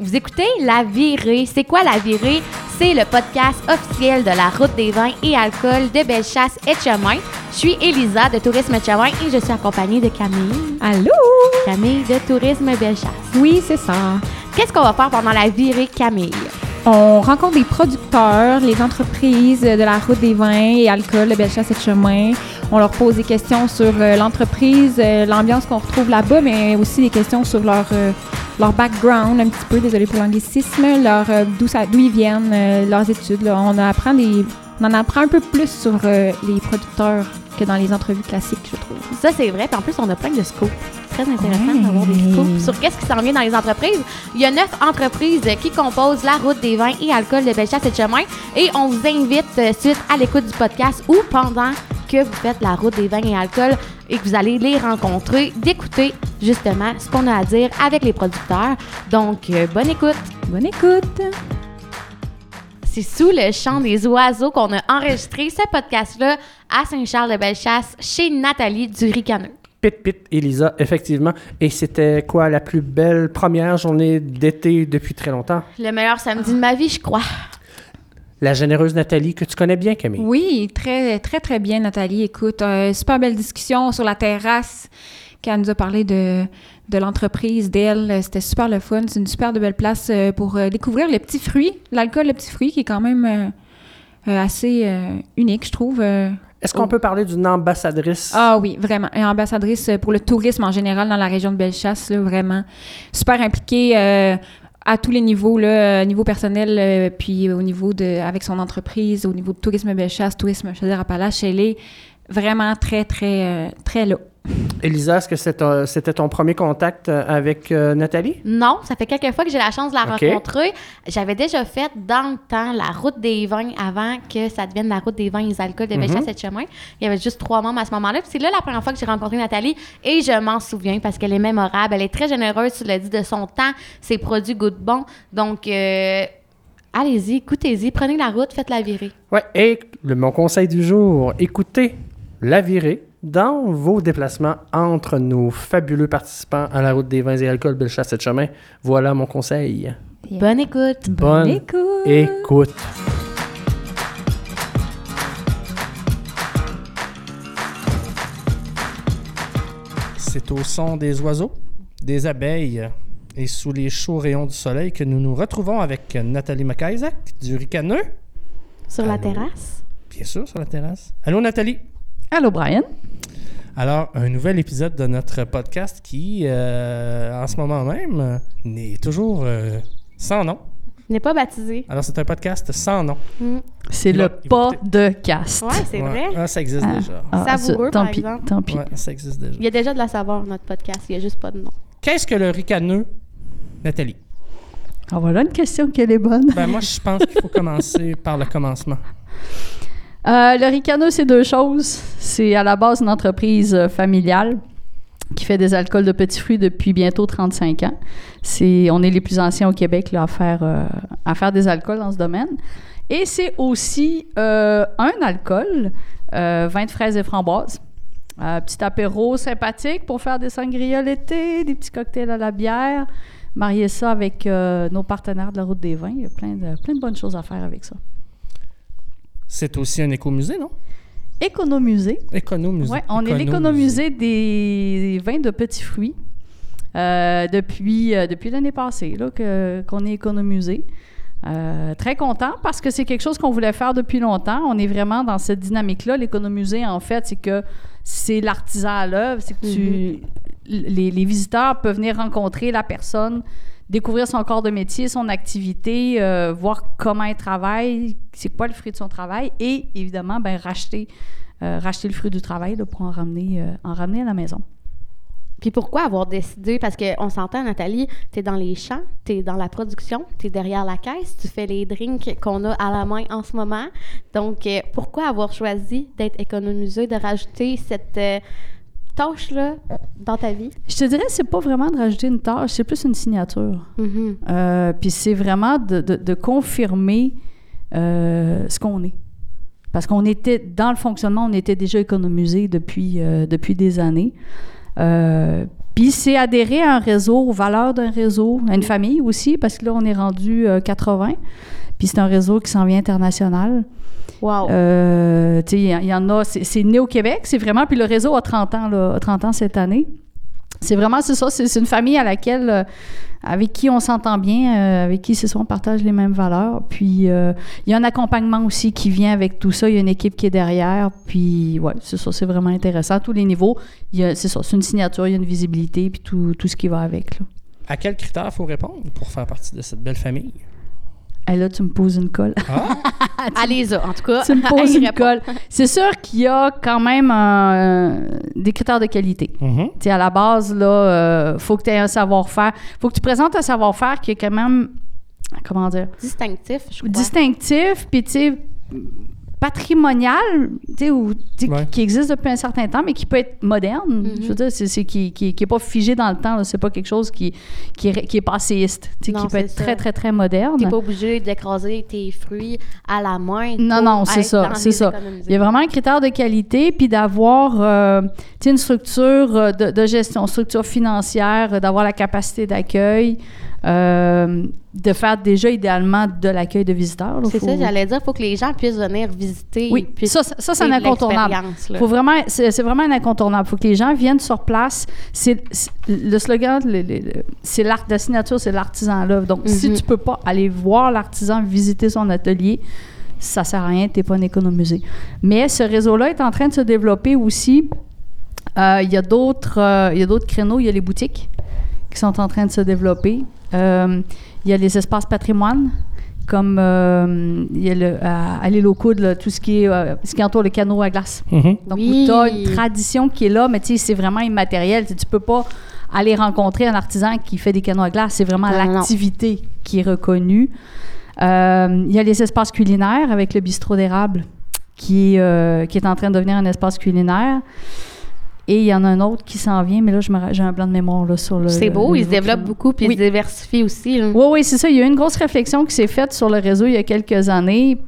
Vous écoutez La Virée. C'est quoi La Virée? C'est le podcast officiel de la route des vins et alcool de Bellechasse et Chemin. Je suis Elisa de Tourisme Chemin et je suis accompagnée de Camille. Allô? Camille de Tourisme Bellechasse. Oui, c'est ça. Qu'est-ce qu'on va faire pendant la virée, Camille? On rencontre des producteurs, les entreprises de la route des vins et alcool de Bellechasse et Chemin. On leur pose des questions sur euh, l'entreprise, euh, l'ambiance qu'on retrouve là-bas, mais aussi des questions sur leur, euh, leur background, un petit peu, désolé pour l'anglicisme, leur euh, d'où d'où ils viennent, euh, leurs études. là. On, apprend des, on en apprend un peu plus sur euh, les producteurs que dans les entrevues classiques, je trouve. Ça, c'est vrai. Puis en plus, on a plein de scoops. Très intéressant d'avoir des scoops sur qu'est-ce qui s'en vient dans les entreprises. Il y a neuf entreprises qui composent la route des vins et alcool de Bellechasse et de Chemin. Et on vous invite, euh, suite à l'écoute du podcast ou pendant que vous faites la route des vins et alcool et que vous allez les rencontrer, d'écouter justement ce qu'on a à dire avec les producteurs. Donc, euh, bonne écoute. Bonne écoute! C'est sous le chant des oiseaux qu'on a enregistré ce podcast-là à Saint-Charles-de-Bellechasse chez Nathalie du Ricaneux. Pit Pit Elisa, effectivement. Et c'était quoi la plus belle première journée d'été depuis très longtemps? Le meilleur samedi de ma vie, je crois. La généreuse Nathalie, que tu connais bien, Camille. Oui, très, très, très bien, Nathalie. Écoute, euh, super belle discussion sur la terrasse qu'elle nous a parlé de, de l'entreprise, d'elle. C'était super le fun. C'est une super de belle place euh, pour euh, découvrir les petits fruits, l'alcool, le petit fruit, qui est quand même euh, euh, assez euh, unique, je trouve. Euh. Est-ce qu'on peut parler d'une ambassadrice? Ah oui, vraiment. Et ambassadrice pour le tourisme en général dans la région de Bellechasse, là, vraiment. Super impliquée euh, à tous les niveaux, là, euh, niveau personnel, euh, puis au niveau de, avec son entreprise, au niveau de tourisme Bellechasse, tourisme Chaudière-Appalaches, elle est vraiment très, très, euh, très là. Elisa, est-ce que c'était ton premier contact euh, avec euh, Nathalie? Non, ça fait quelques fois que j'ai la chance de la rencontrer. J'avais déjà fait dans le temps la route des vins avant que ça devienne la route des vins et des alcools de Bellechasse et de Chemin. Il y avait juste trois membres à ce moment-là. Puis c'est là la première fois que j'ai rencontré Nathalie et je m'en souviens parce qu'elle est mémorable. Elle est très généreuse, tu l'as dit, de son temps. Ses produits goûtent bon. Donc, euh, allez-y, écoutez-y, prenez la route, faites la virée. Ouais, et le, mon conseil du jour, écoutez la virée dans vos déplacements entre nos fabuleux participants à la route des vins et alcools Bellechasse et Chemin. Voilà mon conseil. Bonne écoute. Bonne écoute! Écoute. C'est au son des oiseaux, des abeilles et sous les chauds rayons du soleil que nous nous retrouvons avec Nathalie McIsaac du Ricaneux. Sur la terrasse. Bien sûr, sur la terrasse. Allô Nathalie? Allô, Brian? Alors, un nouvel épisode de notre podcast qui, euh, en ce moment même, n'est toujours euh, sans nom. N'est pas baptisé. Alors, c'est un podcast sans nom. Mm. C'est le va- il va pas de cast. Ouais, c'est Ouais. vrai. Ah, ça existe Ah. déjà. Ah, Savoureux, ça, tant par pis, exemple. tant pis. Ouais, ça existe déjà. Il y a déjà de la saveur, notre podcast. Il n'y a juste pas de nom. Qu'est-ce que le ricaneux, Nathalie? Ah, voilà une question qu'elle est bonne. Ben, moi, je pense qu'il faut commencer par le commencement. Euh, le Ricano, c'est deux choses. C'est à la base une entreprise euh, familiale qui fait des alcools de petits fruits depuis bientôt 35 ans. C'est, on est les plus anciens au Québec là, à, faire, euh, à faire des alcools dans ce domaine. Et c'est aussi un alcool, vin de fraises et framboises. Petit apéro sympathique pour faire des sangria l'été, des petits cocktails à la bière. Marier ça avec nos partenaires de la route des vins. Il y a plein de bonnes choses à faire avec ça. C'est aussi un écomusée, non? Économusée. Économusée. Oui, on est l'économusée des vins de petits fruits euh, depuis, euh, depuis l'année passée là, que, qu'on est économusé. Euh, très content parce que c'est quelque chose qu'on voulait faire depuis longtemps. On est vraiment dans cette dynamique-là. L'économusée, en fait, c'est que c'est l'artisan à l'œuvre. C'est que tu, les, les visiteurs peuvent venir rencontrer la personne, découvrir son corps de métier, son activité, euh, voir comment elle travaille, c'est quoi le fruit de son travail et évidemment, ben, racheter, euh, racheter le fruit du travail pour en ramener, euh, en ramener à la maison. Puis pourquoi avoir décidé? Parce qu'on s'entend, Nathalie, tu es dans les champs, tu es dans la production, tu es derrière la caisse, tu fais les drinks qu'on a à la main en ce moment. Donc, pourquoi avoir choisi d'être économisé, de rajouter cette tâche-là dans ta vie? Je te dirais, c'est pas vraiment de rajouter une tâche, c'est plus une signature. Mhm. Euh, Puis c'est vraiment de, de- de confirmer euh, ce qu'on est. Parce qu'on était, dans le fonctionnement, on était déjà économisé depuis, euh, depuis des années. Puis c'est adhérer à un réseau, aux valeurs d'un réseau, à une famille aussi, parce que là, on est rendu euh, 80. Puis c'est un réseau qui s'en vient international. Wow. Euh, tu sais, il y, en a, c'est c'est né au Québec, c'est vraiment, puis le réseau a 30 ans, là, a 30 ans cette année. C'est vraiment, c'est ça, c'est c'est une famille à laquelle, euh, avec qui on s'entend bien, euh, avec qui, c'est ça, on partage les mêmes valeurs. Puis, euh, il y a un accompagnement aussi qui vient avec tout ça. Il y a une équipe qui est derrière. Puis, ouais, c'est ça, c'est vraiment intéressant. À tous les niveaux, il y a- c'est ça, c'est une signature, il y a une visibilité, puis tout, tout ce qui va avec. Là. À quels critères faut répondre pour faire partie de cette belle famille? Et là, tu me poses une colle. Ah, Allez-y, en tout cas. tu me poses une répond. colle. C'est sûr qu'il y a quand même un- des critères de qualité. mhm. À la base, là, euh, faut que tu aies un savoir-faire. faut que tu présentes un savoir-faire qui est quand même, comment dire, Distinctif, je crois. distinctif, puis tu sais, patrimonial, tu sais, ou, tu Ouais. qui existe depuis un certain temps, mais qui peut être moderne. Mhm. Je veux dire, c'est, qui, qui, qui est pas figé dans le temps. C'est pas quelque chose qui, qui, est, qui est passéiste, tu sais, Non, qui peut être ça. très, très, très moderne. T'es pas obligé d'écraser tes fruits à la main. Non, non, c'est ça, c'est ça. Il y a vraiment un critère de qualité, puis d'avoir euh, tu sais, une structure euh, de, de gestion, structure financière, euh, d'avoir la capacité d'accueil, euh, de faire déjà idéalement de l'accueil de visiteurs. C'est Faut- ça, j'allais dire, il faut que les gens puissent venir visiter. Oui, ça, ça, ça, c'est un incontournable. Faut vraiment, c'est vraiment un incontournable. Il faut que les gens viennent sur place. C'est le slogan, c'est l'art de signature, c'est l'artisan là. Donc, si Mhm. tu peux pas aller voir l'artisan, visiter son atelier, ça sert à rien. T'es pas un économisé. Mais ce réseau-là est en train de se développer aussi. Euh, Il y a d'autres, euh, il y a d'autres créneaux. Il y a les boutiques qui sont en train de se développer. Euh, Il y a les espaces patrimoine comme euh, il y a le, à, à l'île aux Coudes, là, tout ce qui, est, euh, ce qui entoure le canot à glace. Mhm. Donc, Oui. tu as une tradition qui est là, mais tu sais, c'est vraiment immatériel. Tu sais, Tu peux pas aller rencontrer un artisan qui fait des canots à glace. C'est vraiment Non, non, non. l'activité qui est reconnue. Euh, il y a les espaces culinaires avec le bistrot d'érable qui, euh, qui est en train de devenir un espace culinaire. Et il y en a un autre qui s'en vient, mais là, j'ai un blanc de mémoire là, sur le. C'est beau, ils se développent beaucoup, puis Oui. ils se diversifient aussi. là. Oui, oui, c'est ça. Il y a eu une grosse réflexion qui s'est faite sur le réseau il y a quelques années.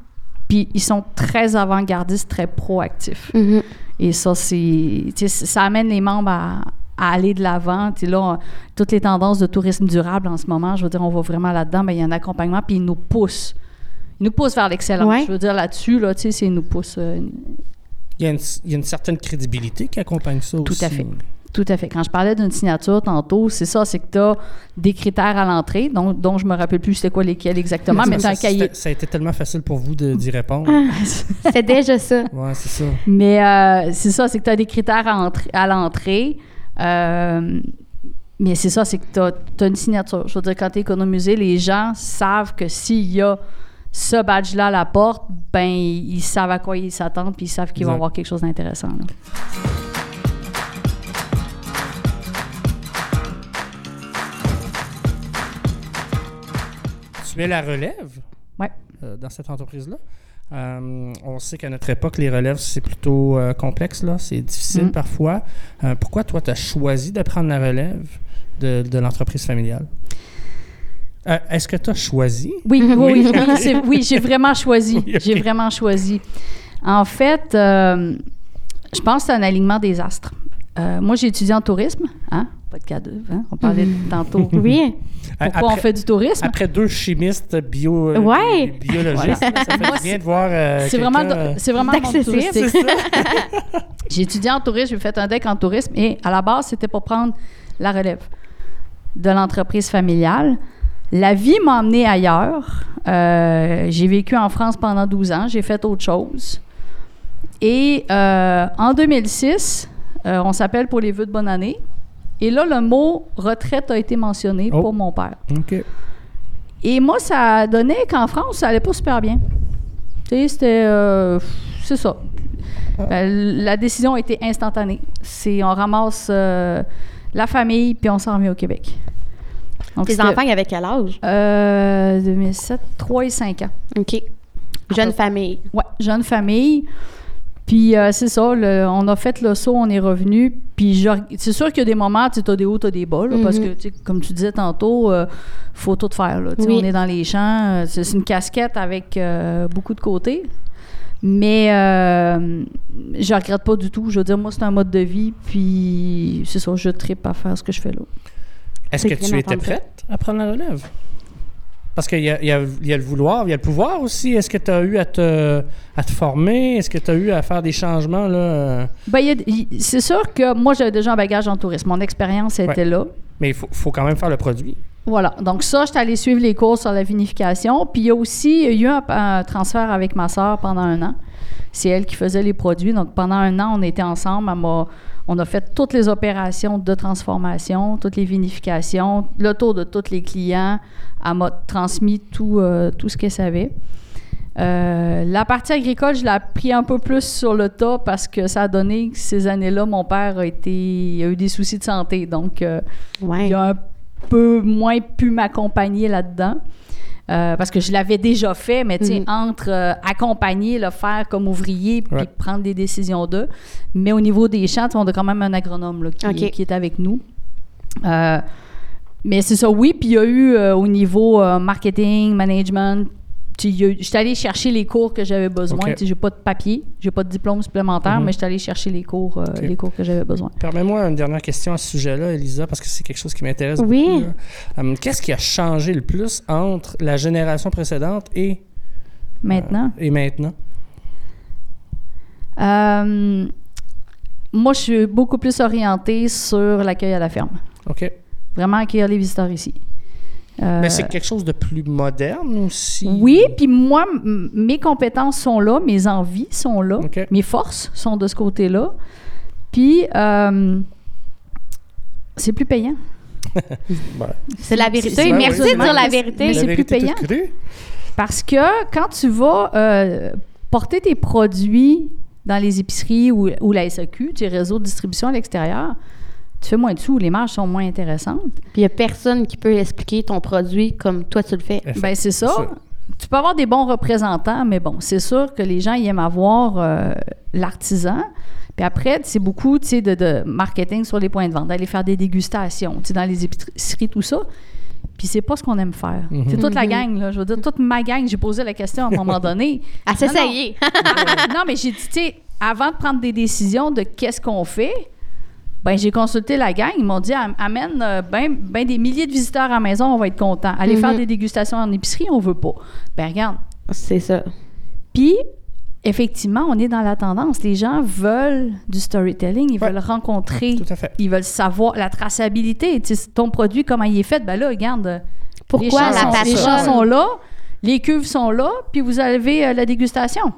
Puis ils sont très avant-gardistes, très proactifs. Mhm. Et ça, c'est, tu sais, ça amène les membres à, à aller de l'avant. Là, on- toutes les tendances de tourisme durable en ce moment, je veux dire, on va vraiment là-dedans, mais il y a un accompagnement, puis ils nous poussent. Ils nous poussent vers l'excellence. Ouais. Je veux dire, là-dessus, là, tu sais, ils nous poussent. euh, Il, y a une, il y a une certaine crédibilité qui accompagne ça Tout aussi. à fait. tout à fait. Quand je parlais d'une signature tantôt, c'est ça, c'est que tu as des critères à l'entrée, dont, dont je me rappelle plus c'était quoi lesquels exactement, mais, as un cahier. Ça a été tellement facile pour vous d'y répondre. C'est déjà ça. Ouais, c'est ça. Mais euh, c'est ça, c'est que tu as des critères à, entr- à l'entrée. Euh, mais c'est ça, c'est que tu as, une signature. Je veux dire, quand tu es économisé, les gens savent que s'il y a ce badge-là à la porte, ben ils savent à quoi ils s'attendent, puis ils savent qu'ils vont avoir quelque chose d'intéressant. Tu es la relève Ouais. euh, dans cette entreprise-là. Euh, on sait qu'à notre époque, les relèves, c'est plutôt euh, complexe, là. C'est difficile Mm. parfois. Pourquoi toi, tu as choisi de prendre la relève de, de l'entreprise familiale? Euh, Est-ce que tu as choisi? Oui, oui, Oui. oui, oui, c'est- oui, j'ai vraiment choisi. Oui. J'ai vraiment choisi. En fait, euh, je pense que c'est un alignement des astres. Euh, moi, j'ai étudié en tourisme, hein? Pas de cadeau, hein? On parlait tantôt. Oui. Pourquoi on fait du tourisme? Après deux chimistes bio, Ouais. bi- biologistes, là, ça fait bien de voir. euh, C'est vraiment, c'est vraiment. J'ai étudié en tourisme, j'ai fait un deck en tourisme et à la base, c'était pour prendre la relève de l'entreprise familiale. La vie m'a emmené ailleurs. Euh, j'ai vécu en France pendant 12 ans, j'ai fait autre chose. Et euh, en 2006, euh, on s'appelle pour les vœux de bonne année. Et là, le mot retraite a été mentionné Oh. pour mon père. OK. Et moi, ça donnait qu'en France, ça allait pas super bien. Tu sais, c'était. c'est ça. Ben, la décision a été instantanée. C'est on ramasse la famille, puis on s'en revient au Québec. Donc, Tes enfants, avaient quel âge? Euh, 2007, 3 et 5 ans. OK. Jeune famille. Ouais, jeune famille. Puis euh, c'est ça, le- on a fait le saut, on est revenu. Puis c'est sûr qu'il y a des moments, tu as des hauts, tu as des bas, là, parce que, comme tu disais tantôt, euh, faut tout faire. Là, Oui. On est dans les champs, euh, c'est c'est une casquette avec euh, beaucoup de côtés. Mais euh, je regrette pas du tout. Je veux dire, moi, c'est un mode de vie, puis c'est ça, je tripe à faire ce que je fais là. Est-ce que tu étais prête? à prendre la relève? Parce qu'il y a, il y a- il y a le vouloir, il y a le pouvoir aussi. Est-ce que tu as eu à te, à te former? Est-ce que tu as eu à faire des changements? Là? Ben, c'est sûr que moi, j'avais déjà un bagage en tourisme. Mon expérience était là. Mais il faut, faut quand même faire le produit. Voilà. Donc, ça, j'étais allée suivre les cours sur la vinification. Puis, il y a aussi il y a eu un, un transfert avec ma sœur pendant un an. C'est elle qui faisait les produits. Donc, pendant un an, on était ensemble. Elle m'a- on a fait toutes les opérations de transformation, toutes les vinifications, le tour de tous les clients. Elle m'a transmis tout, euh, tout ce qu'elle savait. Euh, la partie agricole, je l'ai appris un peu plus sur le tas parce que ça a donné que ces années-là, mon père a été a eu des soucis de santé. Donc, euh, Ouais. il a un peu moins pu m'accompagner là-dedans. Euh, parce que je l'avais déjà fait, mais tu sais, Mhm. entre euh, accompagner, le faire comme ouvrier, puis Ouais. prendre des décisions d'eux. Mais au niveau des champs, on a quand même un agronome là, qui, est avec nous. Euh, mais c'est ça, oui. Puis il y a eu au niveau marketing, management, j'étais allée chercher les cours que j'avais besoin. Ok. Tu sais, J'ai pas de papier, j'ai pas de diplôme supplémentaire, Mhm. mais j'étais allée chercher les cours, euh, les cours que j'avais besoin. Permets-moi une dernière question à ce sujet-là, Elisa, parce que c'est quelque chose qui m'intéresse Oui. beaucoup. Hum, Qu'est-ce qui a changé le plus entre la génération précédente et, Maintenant. et maintenant? Euh, moi, je suis beaucoup plus orientée sur l'accueil à la ferme. OK. Vraiment accueillir les visiteurs ici. Euh, Mais c'est quelque chose de plus moderne aussi? oui, puis moi, mes compétences sont là, mes envies sont là, mes forces sont de ce côté-là. Puis, euh, c'est plus payant. Ben, C'est la vérité. Merci oui, de dire la vérité. c'est plus payant. Parce que quand tu vas euh, porter tes produits dans les épiceries ou, ou la SAQ, tes réseaux de distribution à l'extérieur, tu fais moins de sous, les marges sont moins intéressantes. Puis il n'y a personne qui peut expliquer ton produit comme toi tu le fais. Ben c'est ça. ça. Tu peux avoir des bons représentants, mais bon, c'est sûr que les gens ils aiment avoir euh, l'artisan. Puis après, c'est beaucoup de, de marketing sur les points de vente, d'aller faire des dégustations dans les épiceries, tout ça. Puis c'est pas ce qu'on aime faire. Mhm. C'est toute la Mhm. gang, là. Je veux dire, toute ma gang, j'ai posé la question à un moment donné. À s'essayer. non, mais j'ai dit, tu sais, avant de prendre des décisions de qu'est-ce qu'on fait, ben j'ai consulté la gang. Ils m'ont dit, Am- amène euh, ben, ben des milliers de visiteurs à la maison, on va être content. Aller Mhm. faire des dégustations en épicerie, on veut pas. Ben regarde. C'est ça. Puis, effectivement, on est dans la tendance. Les gens veulent du storytelling, ils Ouais. veulent rencontrer, Tout à fait. ils veulent savoir la traçabilité. Tu sais, ton produit, comment il est fait, ben là, regarde. les Pourquoi champs la sont- Les patronne? sont là, les cuves sont là, puis vous avez euh, la dégustation.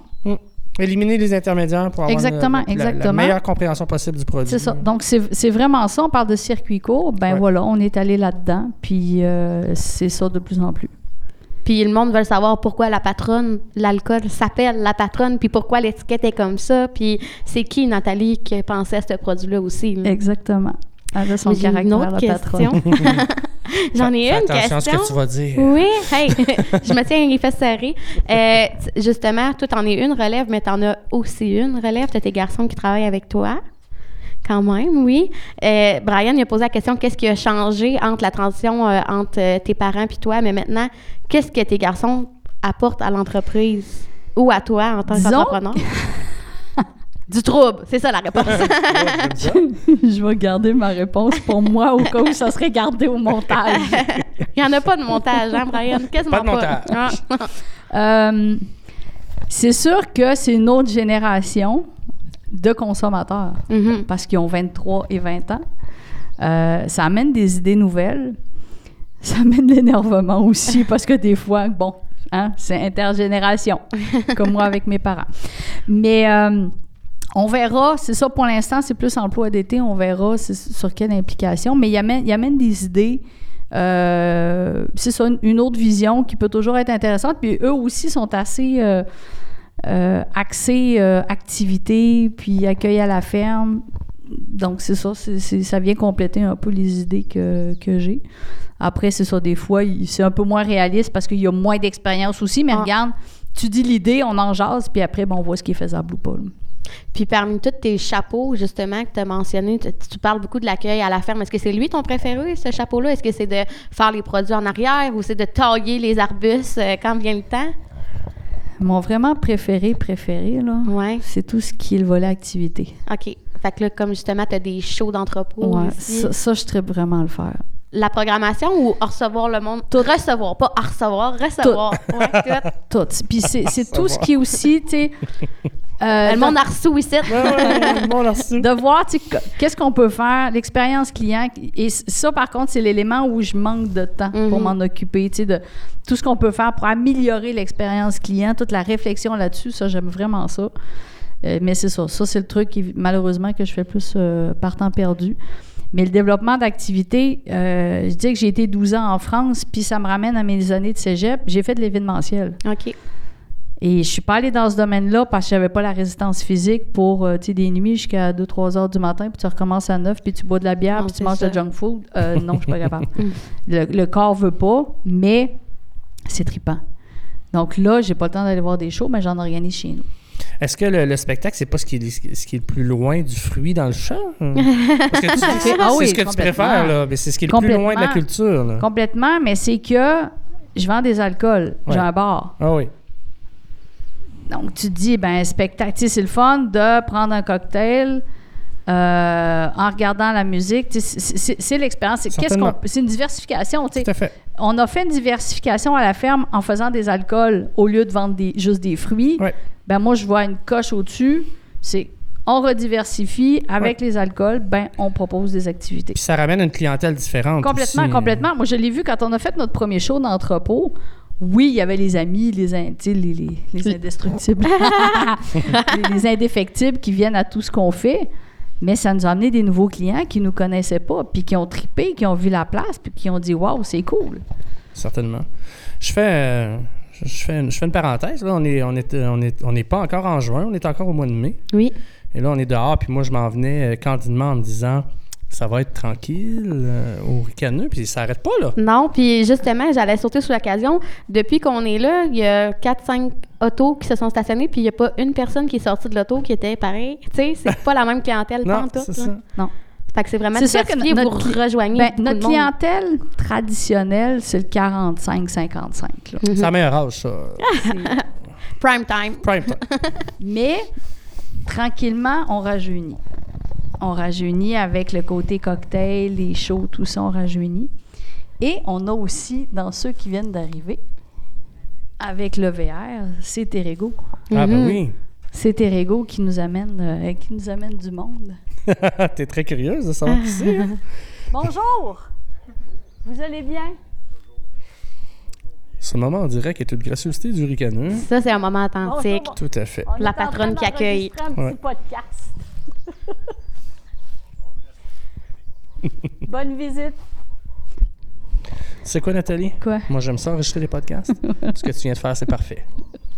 Éliminer les intermédiaires pour avoir Exactement, la- la- la, exactement. meilleure compréhension possible du produit. C'est ça. Donc, c'est c'est vraiment ça. On parle de circuit court. Ben Ouais. voilà, on est allé là-dedans. Puis, euh, c'est ça de plus en plus. Puis le monde veut savoir pourquoi la patronne, l'alcool s'appelle la patronne, puis pourquoi l'étiquette est comme ça, puis c'est qui, Nathalie, qui pensait à ce produit-là aussi. là? Exactement. Elle a son Mais J'ai une autre question. J'en ai une attention à ce question. que tu vas dire. Oui, hey, je me tiens les fesses serrées. Euh, justement, toi, t'en es une relève, mais t'en as aussi une relève. T'as tes garçons qui travaillent avec toi. Quand même, oui. Euh, Brian, il a posé la question qu'est-ce qui a changé entre la transition euh, entre tes parents puis toi, mais maintenant, qu'est-ce que tes garçons apportent à l'entreprise ou à toi en tant qu'entrepreneur? Du trouble, c'est ça la réponse. Je vais garder ma réponse pour moi au cas où ça serait gardé au montage. il n'y en a pas de montage, hein, Brian? Quasiment Pas de montage. Ah. Euh, c'est sûr que c'est une autre génération de consommateurs Mhm. parce qu'ils ont 23 et 20 ans. Euh, ça amène des idées nouvelles. Ça amène de l'énervement aussi parce que des fois, bon, hein, c'est intergénération, comme moi avec mes parents. Mais euh, on verra, c'est ça pour l'instant, c'est plus emploi d'été, on verra sur quelle implication. Mais il amène, il amène des idées. euh, c'est ça, une- autre vision qui peut toujours être intéressante. Puis eux aussi sont assez euh, euh, axés activité, puis accueil à la ferme. Donc, c'est ça, ça vient compléter un peu les idées que, que j'ai. Après, c'est ça, des fois, c'est un peu moins réaliste parce qu'il y a moins d'expérience aussi, mais Ah. regarde, tu dis l'idée, on en jase, puis après, ben, on voit ce qui est faisable ou pas. là. Puis parmi tous tes chapeaux, justement, que tu as mentionné, tu, tu parles beaucoup de l'accueil à la ferme. Est-ce que c'est lui ton préféré, ce chapeau-là? Est-ce que c'est de faire les produits en arrière ou c'est de tailler les arbustes euh, quand vient le temps? Mon vraiment préféré, préféré, là, Ouais. c'est tout ce qui est le volet activité. OK. Fait que là, comme justement, tu as des shows d'entrepôt Ouais, aussi. ça, ça, je serais vraiment à le faire. La programmation ou recevoir le monde? Tout. Recevoir, pas à recevoir, recevoir. Ouais, tout. Tout. Puis c'est c'est tout ce qui est aussi, tu sais... euh, le monde a reçu ici. De voir tu qu'est-ce qu'on peut faire, l'expérience client. Et ça, par contre, c'est l'élément où je manque de temps pour Mhm. m'en occuper. tu sais, De tout ce qu'on peut faire pour améliorer l'expérience client, toute la réflexion là-dessus, ça, j'aime vraiment ça. Euh, mais c'est ça. Ça, c'est le truc, qui, malheureusement, que je fais plus euh, par temps perdu. Mais le développement d'activité, euh, je dis que j'ai été 12 ans en France, puis ça me ramène à mes années de cégep. J'ai fait de l'événementiel. OK. Et je suis pas allée dans ce domaine-là parce que j'avais pas la résistance physique pour euh, tu sais, des nuits jusqu'à 2-3 heures du matin, puis tu recommences à 9, puis tu bois de la bière, Non, puis tu c'est manges ça. de junk food. Euh, non, je suis pas capable. le, le corps veut pas, mais c'est trippant. Donc là, j'ai pas le temps d'aller voir des shows, mais j'en organise chez nous. Est-ce que le, le spectacle, c'est pas ce qui, est, ce qui est le plus loin du fruit dans le champ? Parce que tu dis que c'est Ah oui, ce que tu préfères, là. Mais c'est ce qui est le plus loin de la culture, là. Complètement, mais c'est que je vends des alcools. J'ai un bar. Ah oui. Donc, tu te dis, ben, spectacle, c'est le fun de prendre un cocktail euh, en regardant la musique. C'est l'expérience. C'est une diversification. Tout à fait. On a fait une diversification à la ferme en faisant des alcools au lieu de vendre des, juste des fruits. Ouais. Ben, moi, je vois une coche au-dessus. C'est on rediversifie avec les alcools, ben, on propose des activités. Puis ça ramène une clientèle différente. Complètement, aussi. complètement. Moi, je l'ai vu quand on a fait notre premier show d'entrepôt. Oui, il y avait les amis, les, in- les, les, les indestructibles, les, les indéfectibles qui viennent à tout ce qu'on fait. Mais ça nous a amené des nouveaux clients qui nous connaissaient pas, puis qui ont trippé, qui ont vu la place, puis qui ont dit Waouh, c'est cool. Certainement. Je fais, euh, je fais, une, je fais une parenthèse. Là. On n'est on est, on est, on est pas encore en juin, on est encore au mois de mai. Oui. Et là, on est dehors, puis moi, je m'en venais euh, candidement en me disant ça va être tranquille euh, au ricaneux, puis ça arrête pas, là. Non, puis justement, j'allais sauter sur l'occasion. Depuis qu'on est là, il y a 4-5 autos qui se sont stationnées, puis il n'y a pas une personne qui est sortie de l'auto qui était pareil. Tu sais, c'est pas la même clientèle, Non, c'est ça. Non. Fait que c'est vraiment C'est sûr que notre vous rejoignez Ben, notre de monde. clientèle traditionnelle, c'est le 45-55. là. C'est la meilleure âge, ça. Prime time. Prime time. Mais tranquillement, on rajeunit. On rajeunit avec le côté cocktail, les shows, tout ça, on rajeunit. Et on a aussi, dans ceux qui viennent d'arriver, avec le VR, c'est Terrego. Ah, ben Mhm. oui. C'est Terrego qui nous amène, euh, qui nous amène du monde. T'es très curieuse de savoir qui c'est. hein? Bonjour! Vous allez bien? Ce moment, on dirait qu'il est une gracieuseté du ricaneux. Ça, c'est un moment authentique. Tout à fait. La patronne qui accueille. un petit Ouais. podcast. Bonne visite. C'est quoi, Nathalie? Quoi? Moi, j'aime ça, enregistrer les podcasts. Ce que tu viens de faire, c'est parfait.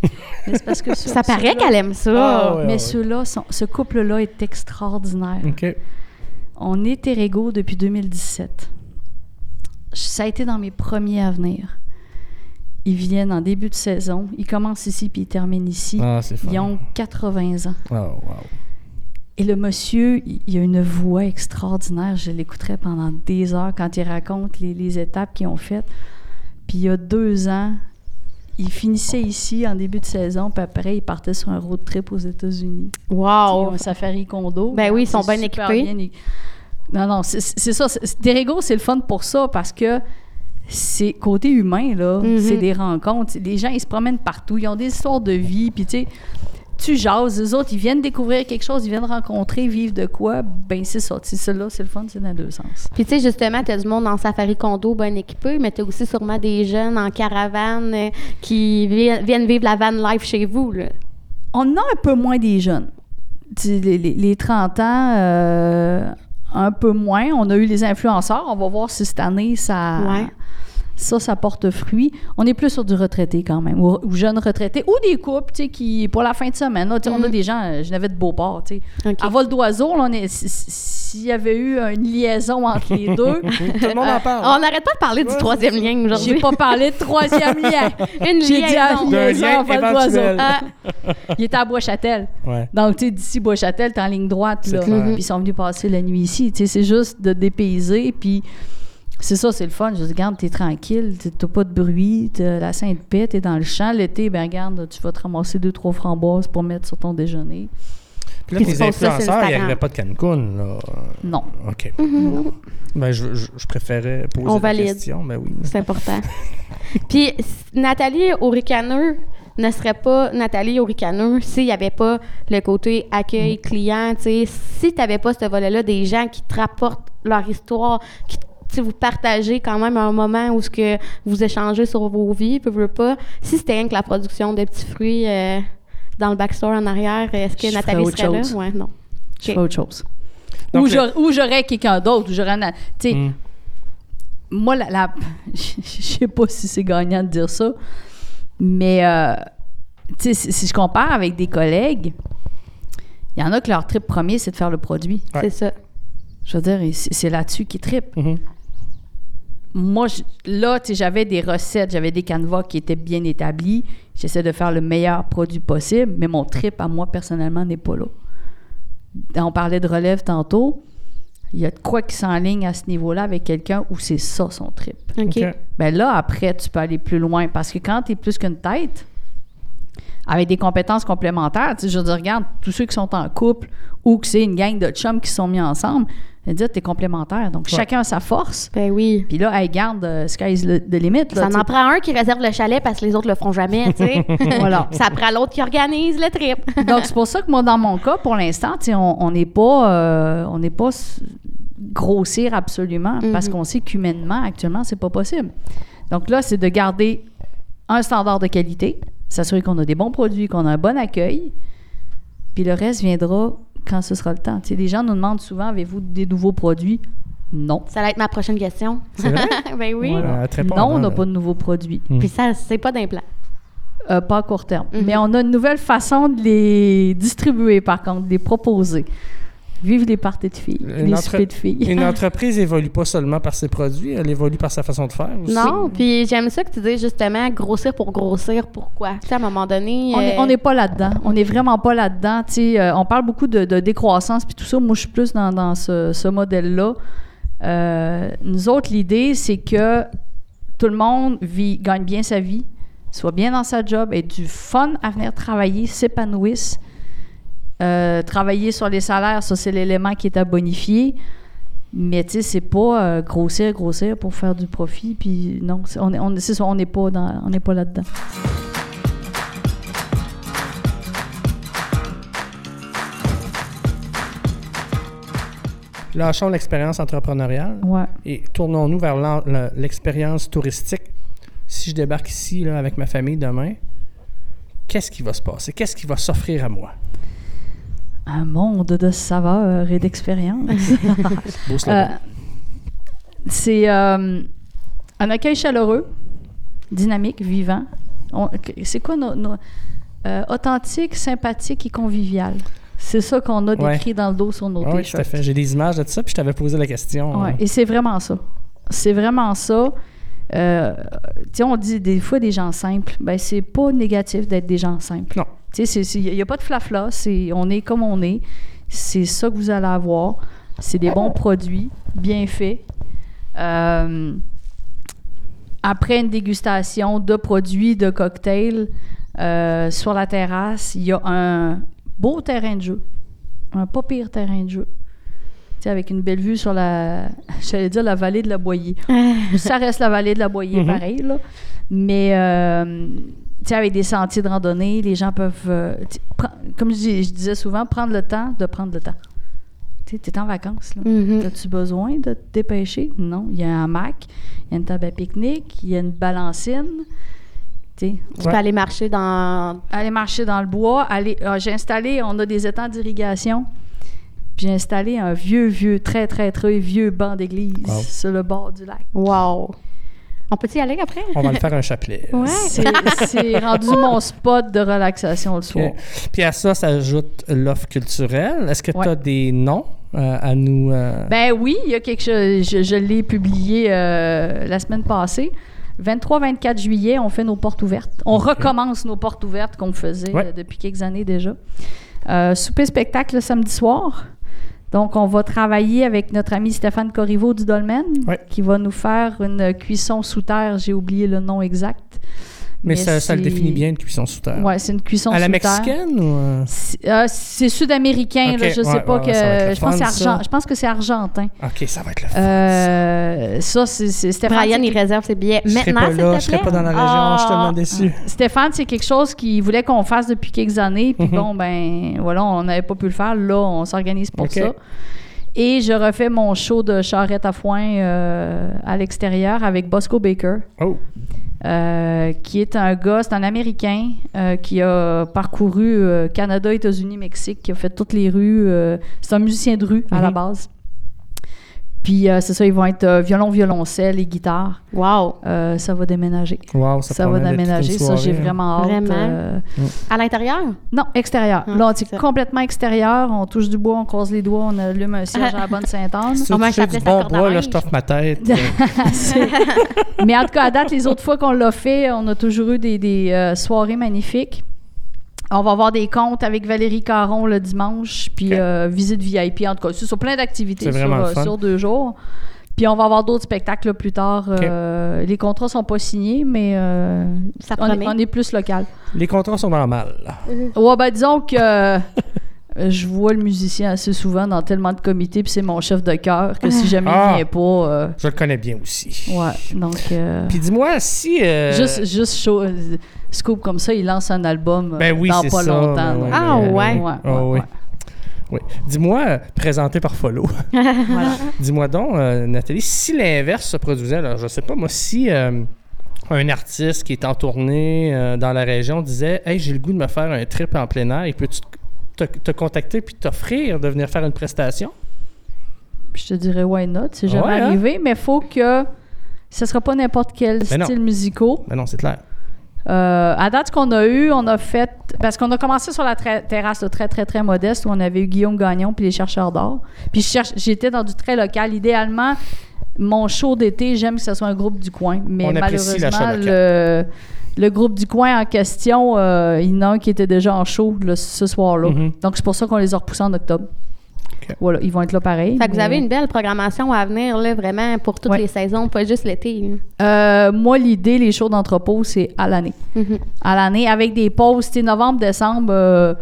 Mais c'est parce que ceux- Ça paraît ceux-là- qu'elle aime ça. Ah ouais. Mais ceux-là, sont- ce couple-là est extraordinaire. OK. On est Terrego depuis 2017. Ça a été dans mes premiers à venir. Ils viennent en début de saison. Ils commencent ici puis ils terminent ici. Ah, c'est fun. Ils ont 80 ans. Oh, wow. Et le monsieur, il a une voix extraordinaire. Je l'écouterais pendant des heures quand il raconte les, les étapes qu'ils ont faites. Puis il y a deux ans, il finissait ici en début de saison, puis après, il partait sur un road trip aux États-Unis. Wow. un safari condo. Ben oui, ils sont bien équipés. bien é- Non, non, c'est ça. Terrego, c'est le fun pour ça parce que c'est côté humain, là. Mhm. C'est des rencontres. Les gens, ils se promènent partout. Ils ont des histoires de vie. Puis, tu sais, tu jases? Les autres, ils viennent découvrir quelque chose. Ils viennent rencontrer, vivre de quoi? Ben, c'est ça. C'est ça, là, c'est le fun. C'est dans deux sens. Puis tu sais, justement, tu as du monde en safari condo bien équipé, mais tu as aussi sûrement des jeunes en caravane euh, qui vi- viennent vivre la van life chez vous. Là. On a un peu moins des jeunes. Tu sais, Les, les- les 30 ans, euh, un peu moins. On a eu les influenceurs. On va voir si cette année, ça, Ouais. Ça, ça porte fruit. On est plus sur du retraité quand même, ou, ou jeunes retraités, ou des couples, tu sais, qui, pour la fin de semaine, là, tu sais, on a Mhm. des gens, euh, je n'avais de Beauport, tu sais. À vol d'oiseau, là, on est- si- si- s'il y avait eu une liaison entre les deux, Tout le monde en parle. On n'arrête pas de parler du troisième lien j'ai aujourd'hui. pas parlé de troisième lien. Une J'ai dit à liaison. Liaison lien à vol d'oiseau. Ah, Il était à Bois-Châtel. Ouais. Donc, tu sais, d'ici Bois-Châtel, t'es en ligne droite, là. Puis ils sont venus passer la nuit ici. Tu sais, c'est juste de dépayser. Puis c'est ça, c'est le fun. Je dis, regarde, t'es tranquille, t'as pas de bruit, t'as la sainte paix, t'es dans le champ. L'été, ben regarde, tu vas te ramasser deux, trois framboises pour mettre sur ton déjeuner. Puis là, sur influenceurs, ils n'arrivaient pas de Cancun, là. Non. OK. Ben, je, je, je préférais poser On la valide. question. Ben oui. C'est important. Puis Nathalie Auricaneux ne serait pas Nathalie Auricaneux s'il n'y avait pas le côté accueil Mm. client, tu sais, si tu n'avais pas ce volet-là des gens qui te rapportent leur histoire, qui sais, vous partagez quand même un moment où ce que vous échangez sur vos vies, peu, peu, pas. Si c'était rien que la production de petits fruits euh, dans le backstore en arrière, est-ce que Je Nathalie serait chose. là? Ouais, non. Je autre chose. Donc, ou, le- j'aurais- ou j'aurais quelqu'un d'autre, ou j'aurais... Tu sais, Hmm. moi, la, la- je sais pas si c'est gagnant de dire ça, mais euh, tu sais, si, si je compare avec des collègues, il y en a que leur trip premier, c'est de faire le produit. Ouais. C'est ça. Je veux dire, c'est là-dessus qu'ils trippent. Mhm. Moi, je- là, tu sais, j'avais des recettes, j'avais des canevas qui étaient bien établis. J'essaie de faire le meilleur produit possible, mais mon trip à moi, personnellement, n'est pas là. On parlait de relève tantôt. Il y a de quoi qui s'enligne à ce niveau-là avec quelqu'un où c'est ça son trip. OK. OK. Ben là, après, tu peux aller plus loin parce que quand tu es plus qu'une tête, avec des compétences complémentaires, tu sais, je veux dire, regarde, tous ceux qui sont en couple ou que c'est une gang de chums qui se sont mis ensemble, veux dire, t'es complémentaire. Donc, Ouais. chacun a sa force. Ben oui. Puis là, hey, garde, euh, sky's the the limit. Là, Ça en prend un qui réserve le chalet parce que les autres le feront jamais, tu sais. Voilà. Ça prend l'autre qui organise le trip. Donc, c'est pour ça que moi, dans mon cas, pour l'instant, tu sais, on n'est pas, euh, on n'est pas grossir absolument parce Mhm. qu'on sait qu'humainement, actuellement, c'est pas possible. Donc là, c'est de garder un standard de qualité, s'assurer qu'on a des bons produits, qu'on a un bon accueil, puis le reste viendra quand ce sera le temps. Tu sais, les gens nous demandent souvent, avez-vous des nouveaux produits? Non. Ça va être ma prochaine question. C'est vrai? ben oui. Voilà. Non, on n'a pas de nouveaux produits. Puis ça, c'est pas d'implant. Euh, pas à court terme. Mhm. Mais on a une nouvelle façon de les distribuer, par contre, de les proposer. Vive les parties de filles, Une les entre- soupers de filles. Une entreprise évolue pas seulement par ses produits, elle évolue par sa façon de faire aussi. Non, puis j'aime ça que tu dis justement grossir pour grossir. Pourquoi? Tu sais, à un moment donné. On est- euh, n'est pas là-dedans. On n'est vraiment pas là-dedans. Tu sais, euh, on parle beaucoup de, de décroissance puis tout ça. Moi, je suis plus dans, dans ce, ce modèle-là. Euh, nous autres, l'idée, c'est que tout le monde vit, gagne bien sa vie, soit bien dans sa job, ait du fun à venir travailler, s'épanouisse. Euh, travailler sur les salaires, ça, c'est l'élément qui est à bonifier. Mais tu sais, c'est pas euh, grossir, grossir pour faire du profit. Puis non, c'est- on est- n'est pas, dans- on n'est pas là-dedans. Lâchons l'expérience entrepreneuriale Ouais. et tournons-nous vers l'expérience touristique. Si je débarque ici là, avec ma famille demain, qu'est-ce qui va se passer? Qu'est-ce qui va s'offrir à moi? Un monde de saveurs et d'expériences. Euh, c'est euh, un accueil chaleureux, dynamique, vivant. C'est quoi nos, nos- euh, authentique, sympathique et convivial. C'est ça qu'on a Ouais. décrit dans le dos sur nos oui, tout à t-shirts. fait. J'ai des images de ça, puis je t'avais posé la question. Ouais, euh, et c'est vraiment ça. C'est vraiment ça. Euh, on dit des fois des gens simples. Ben, c'est pas négatif d'être des gens simples. Non. Tu sais, il n'y a pas de flafla. C'est, on est comme on est. C'est ça que vous allez avoir. C'est des bons produits, bien faits. Euh, après une dégustation de produits, de cocktails, euh, sur la terrasse, il y a un beau terrain de jeu. Un pas pire terrain de jeu. Avec une belle vue sur la, j'allais dire la vallée de la Boyer. Ça reste la vallée de la Boyer, Mhm. pareil, là. Mais, euh, tu avec des sentiers de randonnée, les gens peuvent, euh, comme je, dis- je disais souvent, prendre le temps de prendre le temps. Tu t'es en vacances, là. Mhm. As-tu besoin de te dépêcher? Non. Il y a un hamac, il y a une table à pique-nique, il y a une balancine. Tu peux aller marcher dans. aller marcher dans le bois. Aller, ah, j'ai installé, on a des étangs d'irrigation. J'ai installé un vieux, vieux, très, très, très vieux banc d'église Wow. sur le bord du lac. Wow! On peut y aller après? On va le faire un chapelet. Ouais. C'est, rendu mon spot de relaxation le soir. Puis à ça s'ajoute l'offre culturelle. Est-ce que Ouais. tu as des noms euh, à nous. euh, Ben oui, il y a quelque chose. Je, je l'ai publié euh, la semaine passée. 23-24 juillet, on fait nos portes ouvertes. On recommence nos portes ouvertes qu'on faisait Ouais. depuis quelques années déjà. Euh, souper spectacle le samedi soir. Donc, on va travailler avec notre ami Stéphane Corriveau du Dolmen, qui va nous faire une cuisson sous terre. J'ai oublié le nom exact. Mais, ça, ça le définit bien, une cuisson sous terre. Ouais, c'est une cuisson à la sous terre. mexicaine ou. euh? C'est euh, c'est sud-américain, je sais ouais, pas ouais, que. ouais, ça va être le je, pense que fun, c'est ça. argent- je pense que c'est argentin. Ok, ça va être le fun. Euh, ça, c'est Stéphane. Brian, il réserve ses billets je serais maintenant, pas s'il là, te je serais pas dans la région, je suis tellement déçu. Stéphane, c'est quelque chose qu'il voulait qu'on fasse depuis quelques années. Puis Mhm. bon, ben voilà, on n'avait pas pu le faire. Là, on s'organise pour ça. Et je refais mon show de charrette à foin euh, à l'extérieur avec Bosco Baker, Oh, euh, qui est un gars, c'est un Américain euh, qui a parcouru Canada, États-Unis, Mexique, qui a fait toutes les rues. c'est un musicien de rue à la Mhm. base. Puis euh, c'est ça, ils vont être euh, violon, violoncelle et guitare. Wow. Euh, ça va déménager. wow, ça, Ça, va déménager. Ça, j'ai hein. vraiment hâte. Vraiment? euh, À l'intérieur? non, extérieur. Ah, là, on c'est est complètement extérieur. On touche du bois, on croise les doigts, on allume un cierge à la bonne Sainte-Anne. Si On fais du bon bois, là, je t'offre ma tête. Mais en tout cas, à date, les autres fois qu'on l'a fait, on a toujours eu des, des, euh, soirées magnifiques. On va avoir des comptes avec Valérie Caron le dimanche, puis euh, visite VIP. En tout cas, c'est sur plein d'activités sur, euh, sur deux jours. Puis on va avoir d'autres spectacles là, plus tard. Euh, les contrats sont pas signés, mais euh, Ça on, est, promet. on est plus local. Les contrats sont normaux. Ouais, ben disons que euh, je vois le musicien assez souvent dans tellement de comités, puis c'est mon chef de chœur, que si jamais Ah. il vient pas, euh, Je le connais bien aussi. ouais, donc... euh, Puis dis-moi si. euh, Juste, juste euh, scoop comme ça, il lance un album Ben oui, dans pas ça, longtemps. ben Ah, ben ouais. Ouais, Ah ouais, oui. ouais. Oui. Dis-moi, présenté par Follow. Voilà. Dis-moi donc, Nathalie, si l'inverse se produisait, alors je sais pas, moi, si un artiste qui est en tournée euh, dans la région disait Hey, j'ai le goût de me faire un trip en plein air, et peux-tu te, te contacter puis t'offrir de venir faire une prestation? Puis je te dirais why not, c'est jamais Ouais, hein? arrivé, mais faut que ce sera pas n'importe quel Ben non. style musicaux. Ben non, c'est clair. Euh, à date, qu'on a eu, on a fait. Parce qu'on a commencé sur la terrasse très, très, très modeste où on avait eu Guillaume Gagnon puis les chercheurs d'or. Puis j'étais dans du très local. Idéalement, mon show d'été, j'aime que ce soit un groupe du coin. Mais On apprécie malheureusement, le, le groupe du coin en question, euh, il y en a un qui était déjà en show là, ce soir-là. Mhm. Donc c'est pour ça qu'on les a repoussés en octobre. Voilà, ils vont être là pareil. Fait que vous avez une belle programmation à venir, là, vraiment, pour toutes Ouais. les saisons, pas juste l'été. Euh, moi, l'idée, les shows d'entrepôt, c'est à l'année. Mhm. à l'année avec des pauses. Sais, novembre, décembre, euh,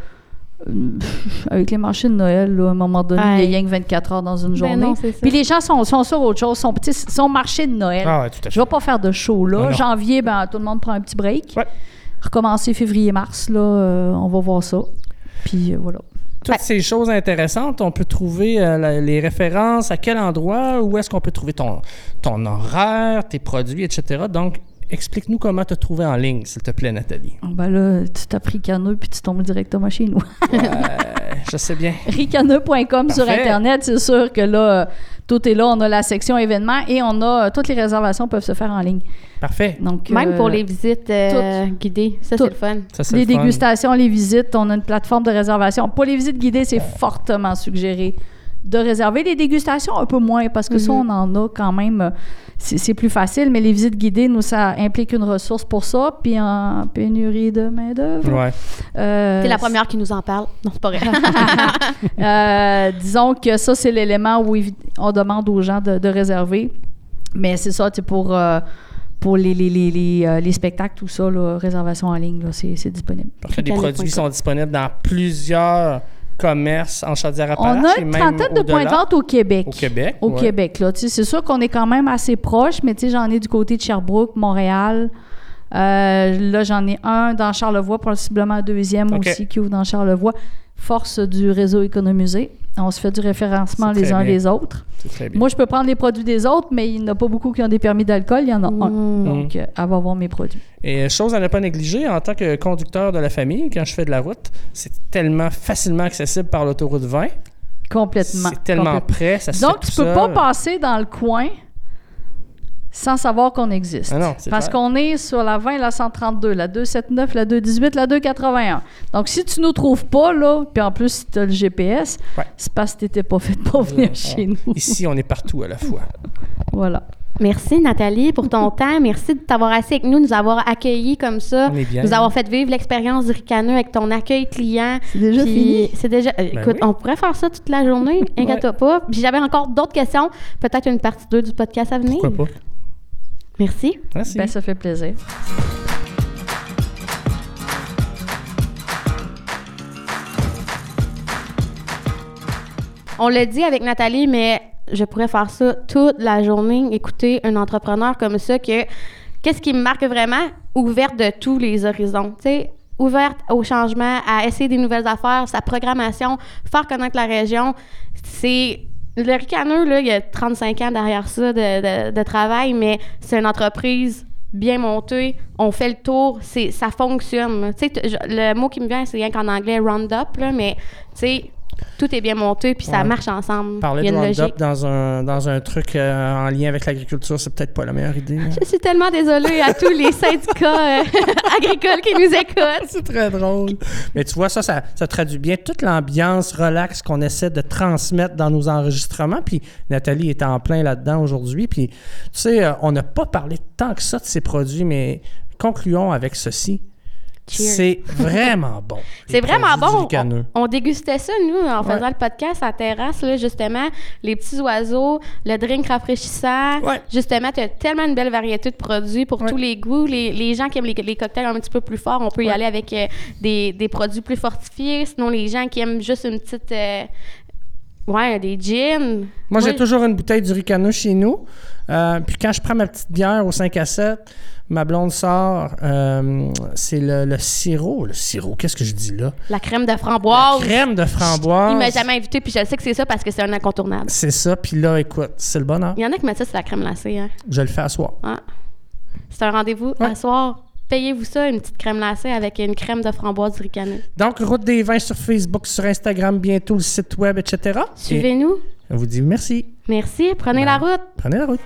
avec les marchés de Noël, là, à un moment donné, Ouais. il y a rien que 24 heures dans une Ben journée. non, c'est ça. Puis les gens sont, sont sur autre chose, sont, sais, sont marché de Noël. Ah ouais, tout à Je fait. vais pas faire de show là. Ah non. Janvier, ben, tout le monde prend un petit break. Ouais. Recommencer février-mars, là, euh, on va voir ça. Puis euh, voilà. Toutes ces choses intéressantes, on peut trouver euh, la- les références, à quel endroit, où est-ce qu'on peut trouver ton, ton horaire, tes produits, etc. Donc, explique-nous comment te trouver en ligne, s'il te plaît, Nathalie. Ben là, tu t'as pris Caneux puis tu tombes directement chez nous. Ouais, je sais bien. ricaneux.com sur. Internet, c'est sûr que là, euh, tout est là. On a la section événements et on a euh, toutes les réservations peuvent se faire en ligne. Parfait. Donc, Même euh, pour les visites euh, guidées. Ça, Tout. c'est le fun. Ça, les le fun. dégustations, les visites, on a une plateforme de réservation. Pour les visites guidées, c'est fortement suggéré de réserver. Les dégustations, un peu moins, parce que ça, on Mhm. en a quand même. euh, C'est plus facile, mais les visites guidées, nous, ça implique une ressource pour ça, puis en pénurie de main-d'œuvre. Ouais. Euh, T'es la première qui nous en parle. Non, c'est pas vrai. Euh, disons que ça, c'est l'élément où on demande aux gens de, de réserver. Mais c'est ça, tu sais, pour, euh, pour les, les, les, les, euh, les spectacles, tout ça, là, réservation en ligne, c'est disponible. Parfait. Les Ricaneux.com. produits sont disponibles dans plusieurs commerces en On Chaudière-Appalaches a et une trentaine de points de vente au Québec. Au Québec. Au ouais. Québec, là. Tu sais, c'est sûr qu'on est quand même assez proche, mais tu sais, j'en ai du côté de Sherbrooke, Montréal. Euh, là, j'en ai un dans Charlevoix, possiblement un deuxième aussi qui ouvre dans Charlevoix. Force du réseau économisé. On se fait du référencement les uns bien. les autres. C'est très bien. Moi, je peux prendre les produits des autres, mais il n'y en a pas beaucoup qui ont des permis d'alcool. Il y en a un. Mm. Donc, euh, elle va voir mes produits. Et chose à ne pas négliger, en tant que conducteur de la famille, quand je fais de la route, c'est tellement facilement accessible par l'autoroute 20. Complètement. C'est tellement complètement. près, ça se Donc, fait tu tout peux pas passer dans le coin sans savoir qu'on existe. Ah non, Parce qu'on est sur la 20, la 132, la 279, la 218, la 281. Donc, si tu nous trouves pas, là, puis en plus, si tu as le GPS, Ouais. c'est parce que tu n'étais pas fait pour venir chez nous. Ici, on est partout à la fois. Voilà. Merci Nathalie pour ton temps. Merci de t'avoir assis avec nous, nous avoir accueillis comme ça, nous avoir fait vivre l'expérience du ricaneux avec ton accueil client. C'est déjà Puis fini? C'est déjà. euh, Ben écoute, oui. on pourrait faire ça toute la journée, inquiète-toi pas. Puis j'avais encore d'autres questions, peut-être une partie 2 du podcast à venir. Pourquoi pas? Merci. Merci. Ben, ça fait plaisir. On l'a dit avec Nathalie, mais je pourrais faire ça toute la journée, écouter un entrepreneur comme ça que qu'est-ce qui me marque vraiment? Ouverte de tous les horizons, tu sais, ouverte au changement, à essayer des nouvelles affaires, sa programmation, faire connaître la région, c'est le ricaneux là, il y a 35 ans derrière ça de, travail, mais c'est une entreprise bien montée, on fait le tour, ça fonctionne. le mot qui me vient, c'est rien qu'en anglais round-up, là, mais tu sais, tout est bien monté, puis ça Ouais. marche ensemble. Parler Il y a de Roundup dans un, dans un truc euh, en lien avec l'agriculture, c'est peut-être pas la meilleure idée. hein. Je suis tellement désolée à tous les syndicats euh, agricoles qui nous écoutent. C'est très drôle. Mais tu vois, ça, ça, ça traduit bien toute l'ambiance relax qu'on essaie de transmettre dans nos enregistrements. Puis Nathalie est en plein là-dedans aujourd'hui. Puis, tu sais, euh, on n'a pas parlé tant que ça de ces produits, mais concluons avec ceci. C'est vraiment bon. C'est vraiment bon. On, on dégustait ça, nous, en Ouais. faisant le podcast à terrasse, là, justement. Les petits oiseaux, le drink rafraîchissant. Ouais. Justement, tu as tellement une belle variété de produits pour Ouais. tous les goûts. Les, les gens qui aiment les, les cocktails un petit peu plus forts, on peut y aller avec euh, des, des produits plus fortifiés. Sinon, les gens qui aiment juste une petite. euh, ouais, des gins. Moi, j'ai toujours une bouteille du ricaneux chez nous. Euh, puis quand je prends ma petite bière au 5 à 7, ma blonde sort, euh, c'est le, le sirop. Le sirop, qu'est-ce que je dis là? La crème de framboise. La crème de framboise. Il m'a jamais invité, puis je sais que c'est ça parce que c'est un incontournable. C'est ça. Puis là, écoute, c'est le bonheur. Il y en a qui mettent ça sur la crème glacée. Hein. Je le fais à soir. Ah. C'est un rendez-vous Ouais. à soir. Payez-vous ça, une petite crème glacée avec une crème de framboise du ricaneux. Donc, Route des vins sur Facebook, sur Instagram, bientôt le site web, etc. Suivez-nous. Et on vous dit merci. Merci. Prenez la route. Prenez la route.